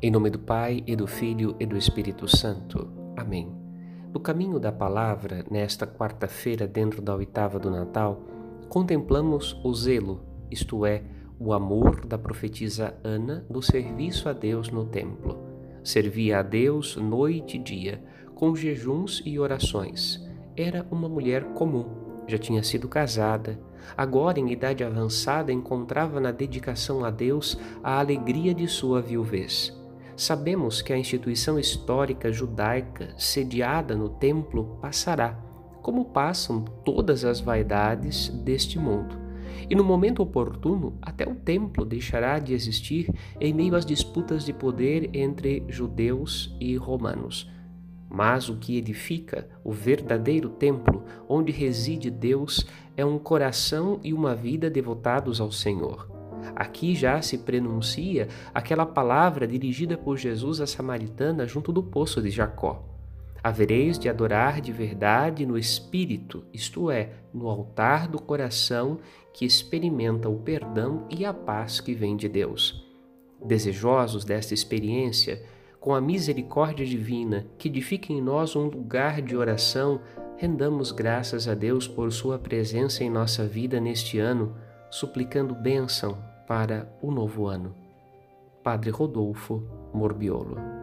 Em nome do Pai e do Filho e do Espírito Santo. Amém. No caminho da palavra, nesta quarta-feira, dentro da oitava do Natal, contemplamos o zelo, isto é, o amor da profetisa Ana no serviço a Deus no templo. Servia a Deus noite e dia, com jejuns e orações. Era uma mulher comum já tinha sido casada, agora em idade avançada encontrava na dedicação a Deus a alegria de sua viuvez. Sabemos que a instituição histórica judaica sediada no templo passará, como passam todas as vaidades deste mundo. E no momento oportuno, até o templo deixará de existir em meio às disputas de poder entre judeus e romanos mas o que edifica o verdadeiro templo, onde reside Deus, é um coração e uma vida devotados ao Senhor. Aqui já se prenuncia aquela palavra dirigida por Jesus à samaritana junto do poço de Jacó. Havereis de adorar de verdade no espírito, isto é, no altar do coração que experimenta o perdão e a paz que vem de Deus. Desejosos desta experiência, com a misericórdia divina que edifica em nós um lugar de oração, rendamos graças a Deus por Sua presença em nossa vida neste ano, suplicando bênção para o novo ano. Padre Rodolfo Morbiolo